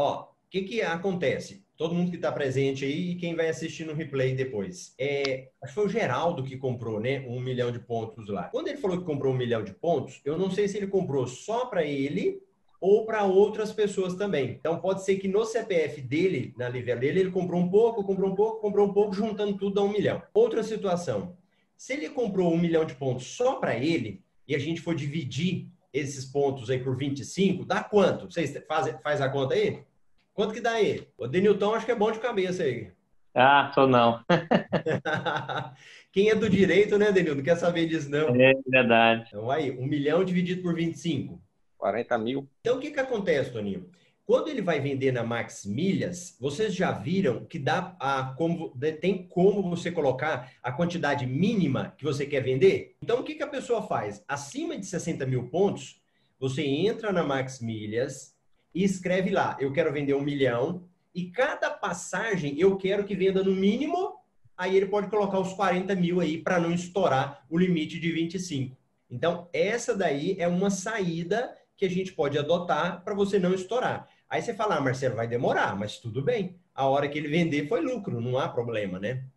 Ó, o que que acontece? Todo mundo que está presente aí e quem vai assistir no replay depois. É, acho que foi o Geraldo que comprou, né? Um milhão de pontos lá. Quando ele falou que comprou um milhão de pontos, eu não sei se ele comprou só para ele ou para outras pessoas também. Então pode ser que no CPF dele, na livela dele, ele comprou um pouco, comprou um pouco, comprou um pouco, juntando tudo dá um milhão. Outra situação. Se ele comprou um milhão de pontos só para ele, e a gente for dividir esses pontos aí por 25, dá quanto? Vocês fazem faz a conta aí? Quanto que dá aí? O Denilton acho que é bom de cabeça aí. Ah, sou não. Quem é do direito, né, Denilton? Não quer saber disso, não. É verdade. Então aí, um milhão dividido por 25. 40 mil. Então o que que acontece, Toninho? Quando ele vai vender na Max Milhas, vocês já viram que dá a como tem como você colocar a quantidade mínima que você quer vender? Então o que, que a pessoa faz? Acima de 60 mil pontos, você entra na Max Milhas, e escreve lá, eu quero vender um milhão, e cada passagem eu quero que venda no mínimo, aí ele pode colocar os 40 mil aí para não estourar o limite de 25. Então, essa daí é uma saída que a gente pode adotar para você não estourar. Aí você fala, ah, Marcelo, vai demorar, mas tudo bem. A hora que ele vender foi lucro, não há problema, né?